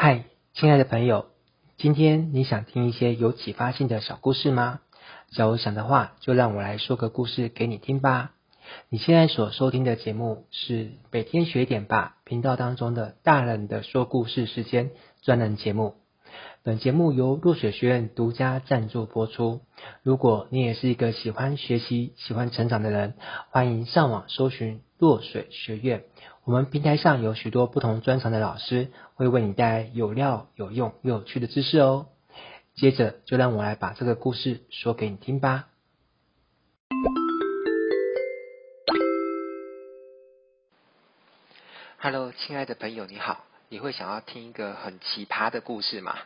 嗨，亲爱的朋友，今天你想听一些有启发性的小故事吗？假如想的话，就让我来说个故事给你听吧。你现在所收听的节目是每天学点吧频道当中的大人的说故事时间专栏节目。本节目由落水学院独家赞助播出。如果你也是一个喜欢学习、喜欢成长的人，欢迎上网搜寻落水学院。我们平台上有许多不同专长的老师，会为你带来有料、有用又有趣的知识哦。接着，就让我来把这个故事说给你听吧。Hello，亲爱的朋友，你好。你会想要听一个很奇葩的故事吗？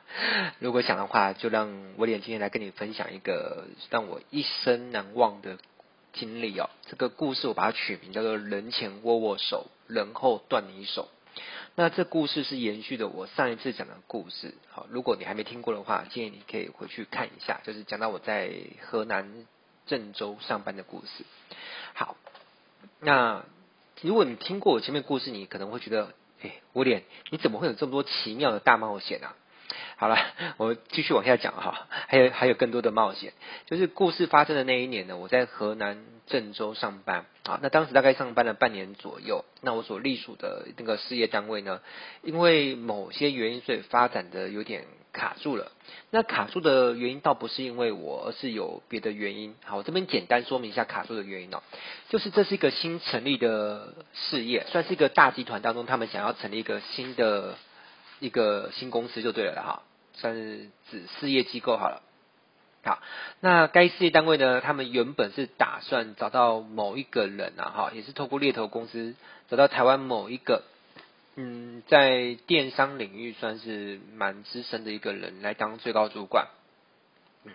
如果想的话，就让威廉今天来跟你分享一个让我一生难忘的经历哦。这个故事我把它取名叫做“人前握握手，人后断你手”。那这故事是延续的我上一次讲的故事。好，如果你还没听过的话，建议你可以回去看一下，就是讲到我在河南郑州上班的故事。好，那如果你听过我前面故事，你可能会觉得。哎，威廉，你怎么会有这么多奇妙的大冒险啊？好了，我继续往下讲哈，还有还有更多的冒险。就是故事发生的那一年呢，我在河南郑州上班啊。那当时大概上班了半年左右。那我所隶属的那个事业单位呢，因为某些原因，所以发展的有点卡住了。那卡住的原因倒不是因为我，而是有别的原因。好，我这边简单说明一下卡住的原因哦。就是这是一个新成立的事业，算是一个大集团当中，他们想要成立一个新的一个新公司就对了哈。算是子事业机构好了，好，那该事业单位呢，他们原本是打算找到某一个人啊，哈，也是透过猎头公司找到台湾某一个，嗯，在电商领域算是蛮资深的一个人来当最高主管，嗯，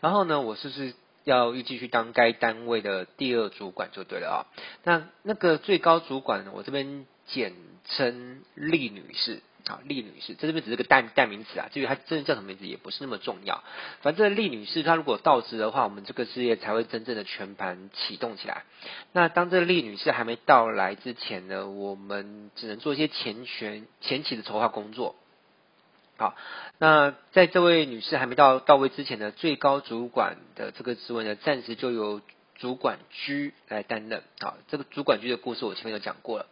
然后呢，我是不是要预计去当该单位的第二主管就对了啊？那那个最高主管呢，我这边简称厉女士。啊，厉女士，这边只是个代代名词啊，至于她真的叫什么名字也不是那么重要。反正厉女士她如果到职的话，我们这个事业才会真正的全盘启动起来。那当这厉女士还没到来之前呢，我们只能做一些前权前期的筹划工作。好，那在这位女士还没到到位之前呢，最高主管的这个职位呢，暂时就由主管居来担任。好，这个主管居的故事我前面有讲过了。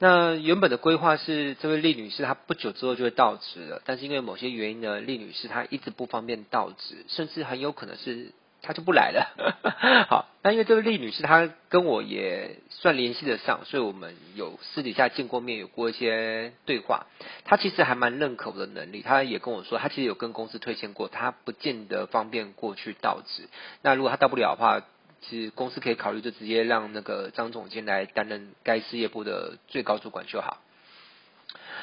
那原本的规划是，这位厉女士她不久之后就会到职了，但是因为某些原因呢，厉女士她一直不方便到职，甚至很有可能是她就不来了。好，那因为这位厉女士她跟我也算联系得上，所以我们有私底下见过面，有过一些对话。她其实还蛮认可我的能力，她也跟我说，她其实有跟公司推荐过，她不见得方便过去到职。那如果她到不了的话，其实公司可以考虑，就直接让那个张总监来担任该事业部的最高主管就好。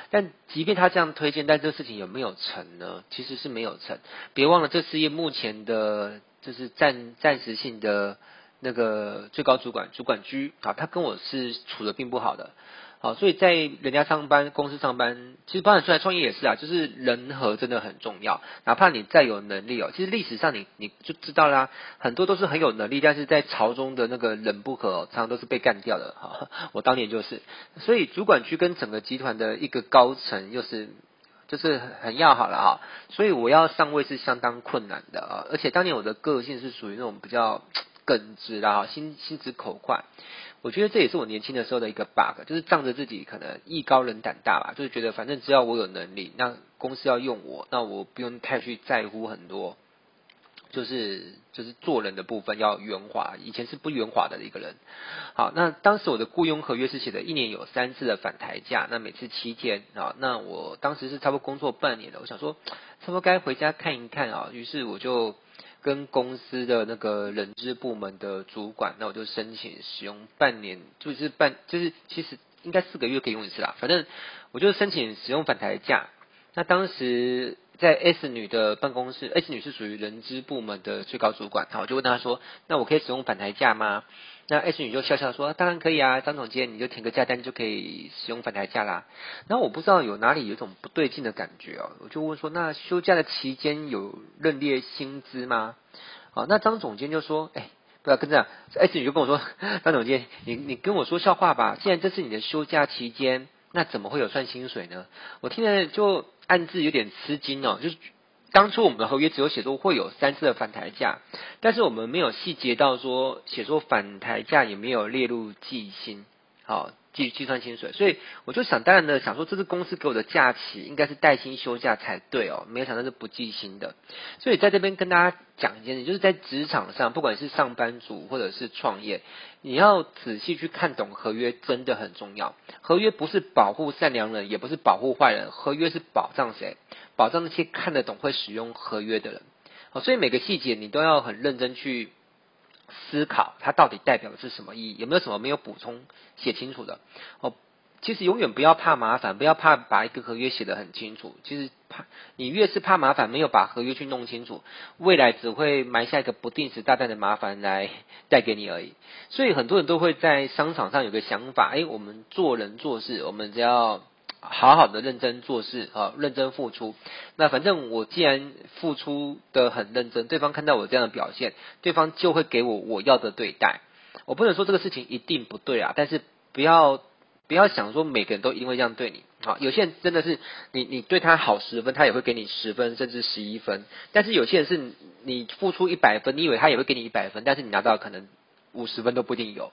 但即便他这样推荐，但这个事情有没有成呢？其实是没有成。别忘了，这事业目前的就是暂暂时性的那个最高主管主管居啊，他跟我是处的并不好的。好，所以在人家上班公司上班，其实包含出来创业也是啊，就是人和真的很重要。哪怕你再有能力哦，其实历史上你你就知道啦，很多都是很有能力，但是在朝中的那个人不和，常常都是被干掉的哈。我当年就是，所以主管区跟整个集团的一个高层又是就是很要好了哈，所以我要上位是相当困难的啊。而且当年我的个性是属于那种比较 耿直的哈，心心直口快。我觉得这也是我年轻的时候的一个 bug，就是仗着自己可能艺高人胆大吧，就是觉得反正只要我有能力，那公司要用我，那我不用太去在乎很多，就是就是做人的部分要圆滑，以前是不圆滑的一个人。好，那当时我的雇佣合约是写的一年有三次的返台假，那每次七天啊，那我当时是差不多工作半年了，我想说差不多该回家看一看啊，于是我就。跟公司的那个人资部门的主管，那我就申请使用半年，就是半，就是其实应该四个月可以用一次啦。反正我就申请使用返台假。那当时在 S 女的办公室，S 女是属于人资部门的最高主管，好，我就问她说：“那我可以使用返台假吗？”那 S 女就笑笑说：“当然可以啊，张总监，你就填个假单就可以使用返台假啦。”然后我不知道有哪里有种不对劲的感觉哦，我就问说：“那休假的期间有认列薪资吗？”好，那张总监就说：“哎，不要跟这样。”S 女就跟我说：“ 张总监，你你跟我说笑话吧？既然这是你的休假期间，那怎么会有算薪水呢？我听了就暗自有点吃惊哦，就是当初我们的合约只有写作会有三次的反台价，但是我们没有细节到说写作反台价也没有列入计薪，好。计计算薪水，所以我就想当然的想说，这是公司给我的假期，应该是带薪休假才对哦，没有想到是不计薪的。所以在这边跟大家讲一件事，就是在职场上，不管是上班族或者是创业，你要仔细去看懂合约，真的很重要。合约不是保护善良人，也不是保护坏人，合约是保障谁？保障那些看得懂、会使用合约的人。好，所以每个细节你都要很认真去。思考它到底代表的是什么意义？有没有什么没有补充写清楚的？哦，其实永远不要怕麻烦，不要怕把一个合约写得很清楚。其实怕你越是怕麻烦，没有把合约去弄清楚，未来只会埋下一个不定时炸弹的麻烦来带给你而已。所以很多人都会在商场上有个想法：哎，我们做人做事，我们只要。好好的认真做事啊，认真付出。那反正我既然付出的很认真，对方看到我这样的表现，对方就会给我我要的对待。我不能说这个事情一定不对啊，但是不要不要想说每个人都因为这样对你啊。有些人真的是你你对他好十分，他也会给你十分甚至十一分。但是有些人是你付出一百分，你以为他也会给你一百分，但是你拿到可能五十分都不一定有。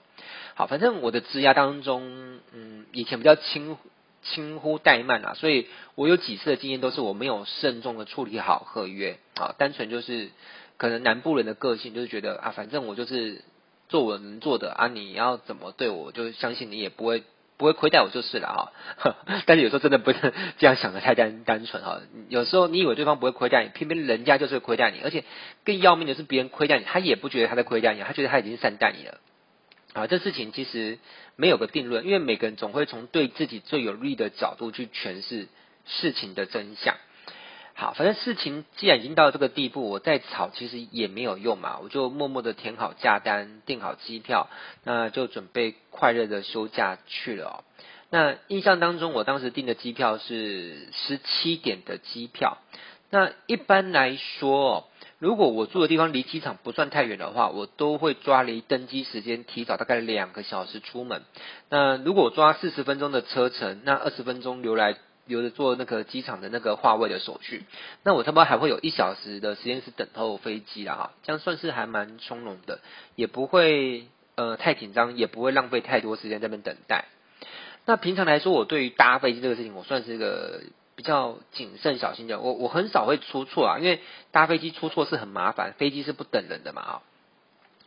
好，反正我的职涯当中，嗯，以前比较轻。轻忽怠慢啊，所以我有几次的经验都是我没有慎重的处理好合约啊，单纯就是可能南部人的个性就是觉得啊，反正我就是做我能做的啊，你要怎么对我，就相信你也不会不会亏待我就是了啊哈。但是有时候真的不能这样想的太单单纯哈，有时候你以为对方不会亏待你，偏偏人家就是会亏待你，而且更要命的是别人亏待你，他也不觉得他在亏待你，他觉得他已经善待你了。啊，这事情其实没有个定论，因为每个人总会从对自己最有利的角度去诠释事情的真相。好，反正事情既然已经到这个地步，我再吵其实也没有用嘛，我就默默的填好假单，订好机票，那就准备快乐的休假去了哦。那印象当中，我当时订的机票是十七点的机票。那一般来说，如果我住的地方离机场不算太远的话，我都会抓离登机时间提早大概两个小时出门。那如果抓四十分钟的车程，那二十分钟留来留着做那个机场的那个划位的手续，那我差不多还会有一小时的时间是等候飞机了哈，这样算是还蛮从容的，也不会呃太紧张，也不会浪费太多时间在那边等待。那平常来说，我对于搭飞机这个事情，我算是一个。比较谨慎小心的，我我很少会出错啊，因为搭飞机出错是很麻烦，飞机是不等人的嘛啊。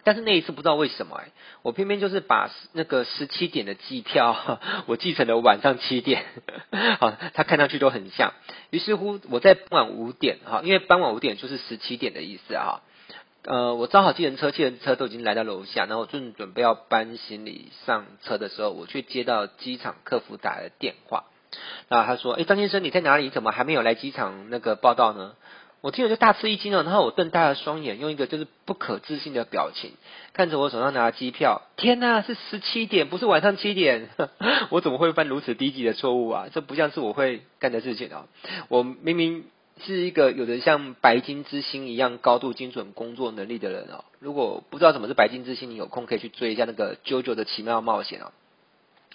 但是那一次不知道为什么哎，我偏偏就是把那个十七点的机票，我记成了晚上七点，好，它看上去都很像。于是乎我在傍晚五点哈，因为傍晚五点就是十七点的意思啊。呃，我招好计程车，计程车都已经来到楼下，然后正准备要搬行李上车的时候，我却接到机场客服打的电话。那他说：“哎，张先生，你在哪里？怎么还没有来机场那个报到呢？”我听了就大吃一惊了，然后我瞪大了双眼，用一个就是不可置信的表情看着我手上拿的机票。天哪，是十七点，不是晚上七点！我怎么会犯如此低级的错误啊？这不像是我会干的事情啊！我明明是一个有着像白金之星一样高度精准工作能力的人哦。如果不知道什么是白金之星，你有空可以去追一下那个《JoJo 的奇妙冒险》哦。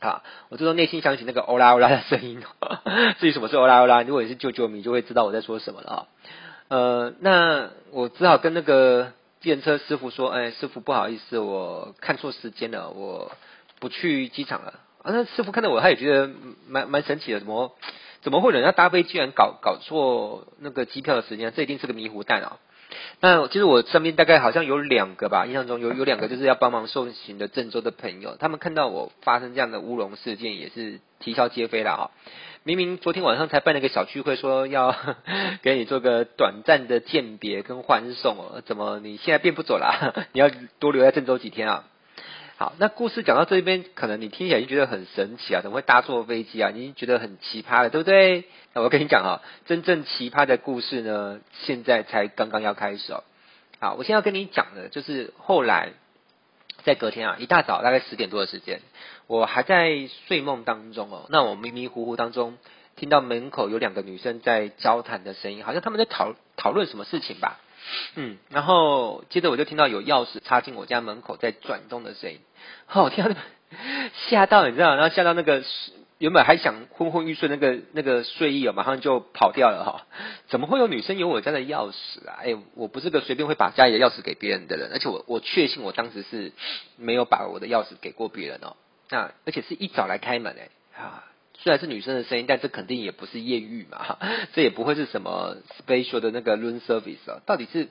啊，我这时候内心想起那个欧拉欧拉的声音。至于什么是欧拉欧拉，如果你是啾啾迷，就会知道我在说什么了啊。呃，那我只好跟那个电车师傅说：“哎，师傅不好意思，我看错时间了，我不去机场了。”啊，那师傅看到我，他也觉得蛮蛮神奇的，怎么怎么会人家搭飞居然搞搞错那个机票的时间？这一定是个迷糊蛋啊！那其实我身边大概好像有两个吧，印象中有有两个就是要帮忙送行的郑州的朋友，他们看到我发生这样的乌龙事件，也是啼笑皆非了哈。明明昨天晚上才办了一个小聚会，说要 给你做个短暂的鉴别跟欢送哦，怎么你现在变不走了？你要多留在郑州几天啊？好，那故事讲到这边，可能你听起来就觉得很神奇啊，怎么会搭错飞机啊？你觉得很奇葩了，对不对？那我跟你讲啊，真正奇葩的故事呢，现在才刚刚要开始哦。好，我现在要跟你讲的，就是后来在隔天啊，一大早大概十点多的时间，我还在睡梦当中哦，那我迷迷糊糊当中听到门口有两个女生在交谈的声音，好像他们在讨讨论什么事情吧。嗯，然后接着我就听到有钥匙插进我家门口在转动的声音，好，我听到吓到你知道，然后吓到那个原本还想昏昏欲睡，那个那个睡意啊，马上就跑掉了哈。怎么会有女生有我家的钥匙啊？哎，我不是个随便会把家里的钥匙给别人的人，而且我我确信我当时是没有把我的钥匙给过别人哦。那而且是一早来开门哎啊，虽然是女生的声音，但这肯定也不是艳遇嘛，这也不会是什么 special 的那个 room service 啊，到底是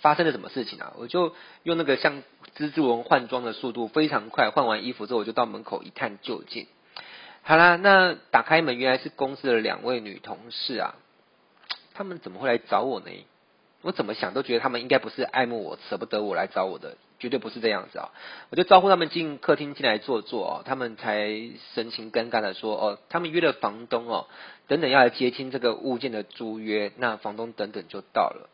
发生了什么事情啊？我就用那个像蜘蛛人换装的速度非常快，换完衣服之后我就到门口一探究竟。好啦，那打开门，原来是公司的两位女同事啊。他们怎么会来找我呢？我怎么想都觉得他们应该不是爱慕我、舍不得我来找我的，绝对不是这样子啊！我就招呼他们进客厅进来坐坐哦，他们才神情尴尬的说：“哦，他们约了房东哦，等等要来接听这个物件的租约，那房东等等就到了。”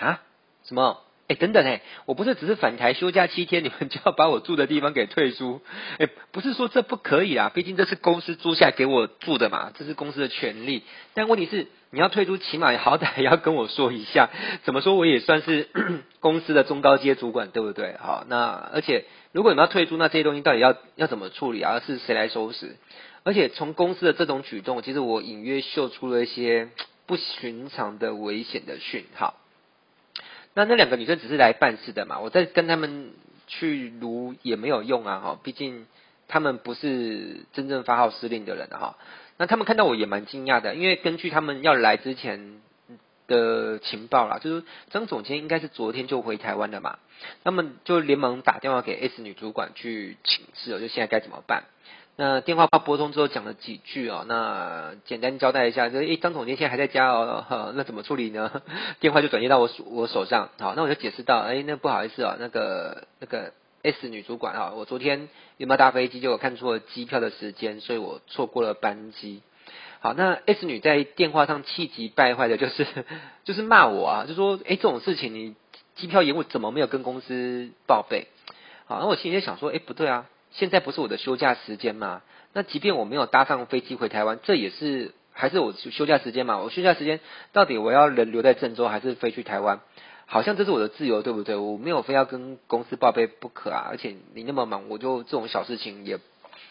啊？什么？哎，等等哎，我不是只是返台休假七天，你们就要把我住的地方给退租？哎，不是说这不可以啊，毕竟这是公司租下给我住的嘛，这是公司的权利。但问题是，你要退出，起码好歹要跟我说一下。怎么说我也算是 公司的中高阶主管，对不对？好，那而且如果你要退出，那这些东西到底要要怎么处理啊？是谁来收拾？而且从公司的这种举动，其实我隐约嗅出了一些 不寻常的危险的讯号。那那两个女生只是来办事的嘛，我再跟他们去卢也没有用啊哈，毕竟他们不是真正发号施令的人哈。那他们看到我也蛮惊讶的，因为根据他们要来之前的情报啦，就是张总监应该是昨天就回台湾了嘛，他们就连忙打电话给 S 女主管去请示，就现在该怎么办。那电话拨通之后讲了几句哦，那简单交代一下，就诶张总监现在还在家哦，那怎么处理呢？电话就转接到我我手上，好，那我就解释到，诶那不好意思啊，那个那个 S 女主管啊，我昨天有没有搭飞机，就有看错了机票的时间，所以我错过了班机。好，那 S 女在电话上气急败坏的，就是 就是骂我啊，就说诶这种事情你机票延误怎么没有跟公司报备？好，那我心里就想说，诶不对啊。现在不是我的休假时间吗？那即便我没有搭上飞机回台湾，这也是还是我休假时间嘛？我休假时间到底我要人留在郑州，还是飞去台湾？好像这是我的自由，对不对？我没有非要跟公司报备不可啊！而且你那么忙，我就这种小事情也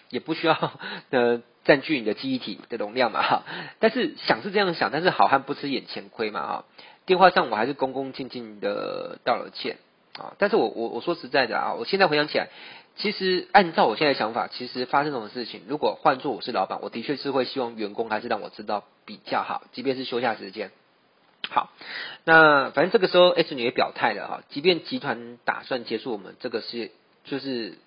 也不需要 呃占据你的记忆体的容量嘛哈。但是想是这样想，但是好汉不吃眼前亏嘛哈。电话上我还是恭恭敬敬的道了歉啊。但是我我我说实在的啊，我现在回想起来。其实按照我现在想法，其实发生这种事情，如果换做我是老板，我的确是会希望员工还是让我知道比较好，即便是休假时间。好，那反正这个时候 S 女也表态了哈，即便集团打算结束我们这个事业，就是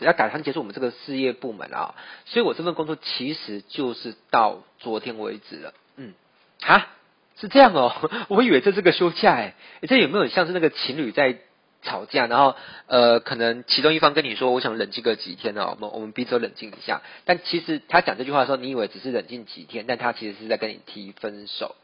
要打算结束我们这个事业部门啊，所以我这份工作其实就是到昨天为止了。嗯，哈，是这样哦，我以为这是个休假哎，这有没有像是那个情侣在？吵架，然后呃，可能其中一方跟你说，我想冷静个几天呢，我们我们彼此冷静一下。但其实他讲这句话的时候，你以为只是冷静几天，但他其实是在跟你提分手。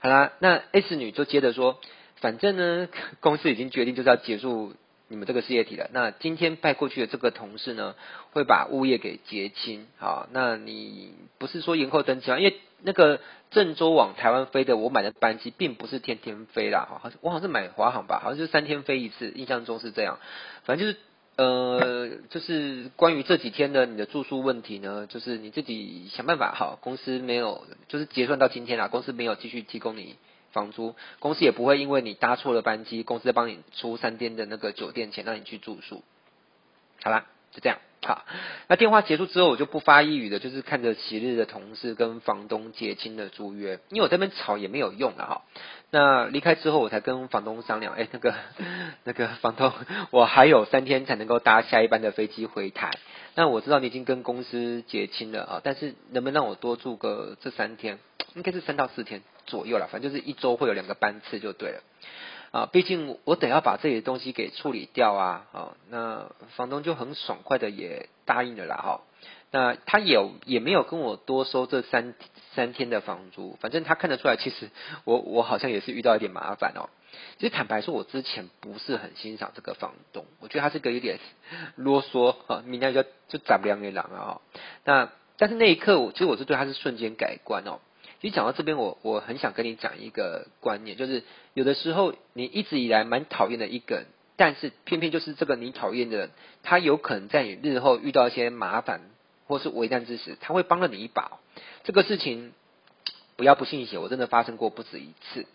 好啦，那 S 女就接着说，反正呢，公司已经决定就是要结束你们这个事业体了。那今天派过去的这个同事呢，会把物业给结清。好，那你不是说延后登机吗？因为那个郑州往台湾飞的，我买的班机并不是天天飞啦，哈，我好像是买华航吧，好像就是三天飞一次，印象中是这样。反正就是，呃，就是关于这几天的你的住宿问题呢，就是你自己想办法，哈，公司没有，就是结算到今天啦，公司没有继续提供你房租，公司也不会因为你搭错了班机，公司帮你出三天的那个酒店钱让你去住宿。好啦，就这样。好，那电话结束之后，我就不发一语的，就是看着昔日的同事跟房东结清了租约，因为我这边吵也没有用了哈。那离开之后，我才跟房东商量，哎，那个 那个房东，我还有三天才能够搭下一班的飞机回台。那我知道你已经跟公司结清了啊，但是能不能让我多住个这三天？应该是三到四天左右了，反正就是一周会有两个班次就对了。啊，毕竟我得要把这些东西给处理掉啊，啊，那房东就很爽快的也答应了啦，哈，那他也也没有跟我多收这三三天的房租，反正他看得出来，其实我我好像也是遇到一点麻烦哦。其实坦白说，我之前不是很欣赏这个房东，我觉得他是个有点啰嗦啊，明天就就斩不了你狼啊，那但是那一刻，我其实我是对他是瞬间改观哦。其实讲到这边，我我很想跟你讲一个观念，就是有的时候你一直以来蛮讨厌的一个人，但是偏偏就是这个你讨厌的人，他有可能在你日后遇到一些麻烦或是危难之时，他会帮了你一把。这个事情不要不信邪，我真的发生过不止一次。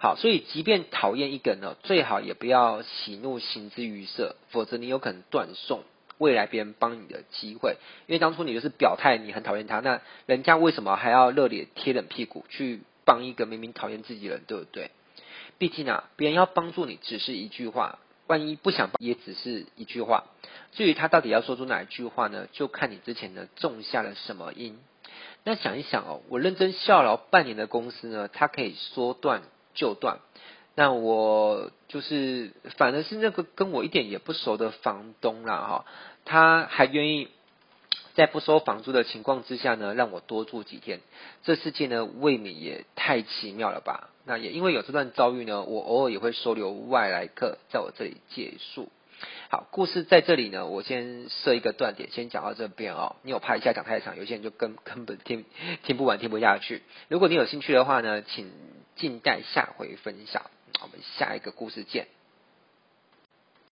好，所以即便讨厌一个人呢，最好也不要喜怒形之于色，否则你有可能断送未来别人帮你的机会。因为当初你就是表态你很讨厌他，那人家为什么还要热脸贴冷屁股去帮一个明明讨厌自己人，对不对？毕竟啊，别人要帮助你只是一句话，万一不想帮也只是一句话。至于他到底要说出哪一句话呢？就看你之前呢种下了什么因。那想一想哦，我认真效劳半年的公司呢，它可以说断。就断，那我就是反而是那个跟我一点也不熟的房东啦哈，他还愿意在不收房租的情况之下呢，让我多住几天，这世界呢未免也太奇妙了吧？那也因为有这段遭遇呢，我偶尔也会收留外来客在我这里借宿。好，故事在这里呢，我先设一个断点，先讲到这边哦。你有怕一下讲太长，有些人就根根本听听不完，听不下去。如果你有兴趣的话呢，请静待下回分享。我们下一个故事见。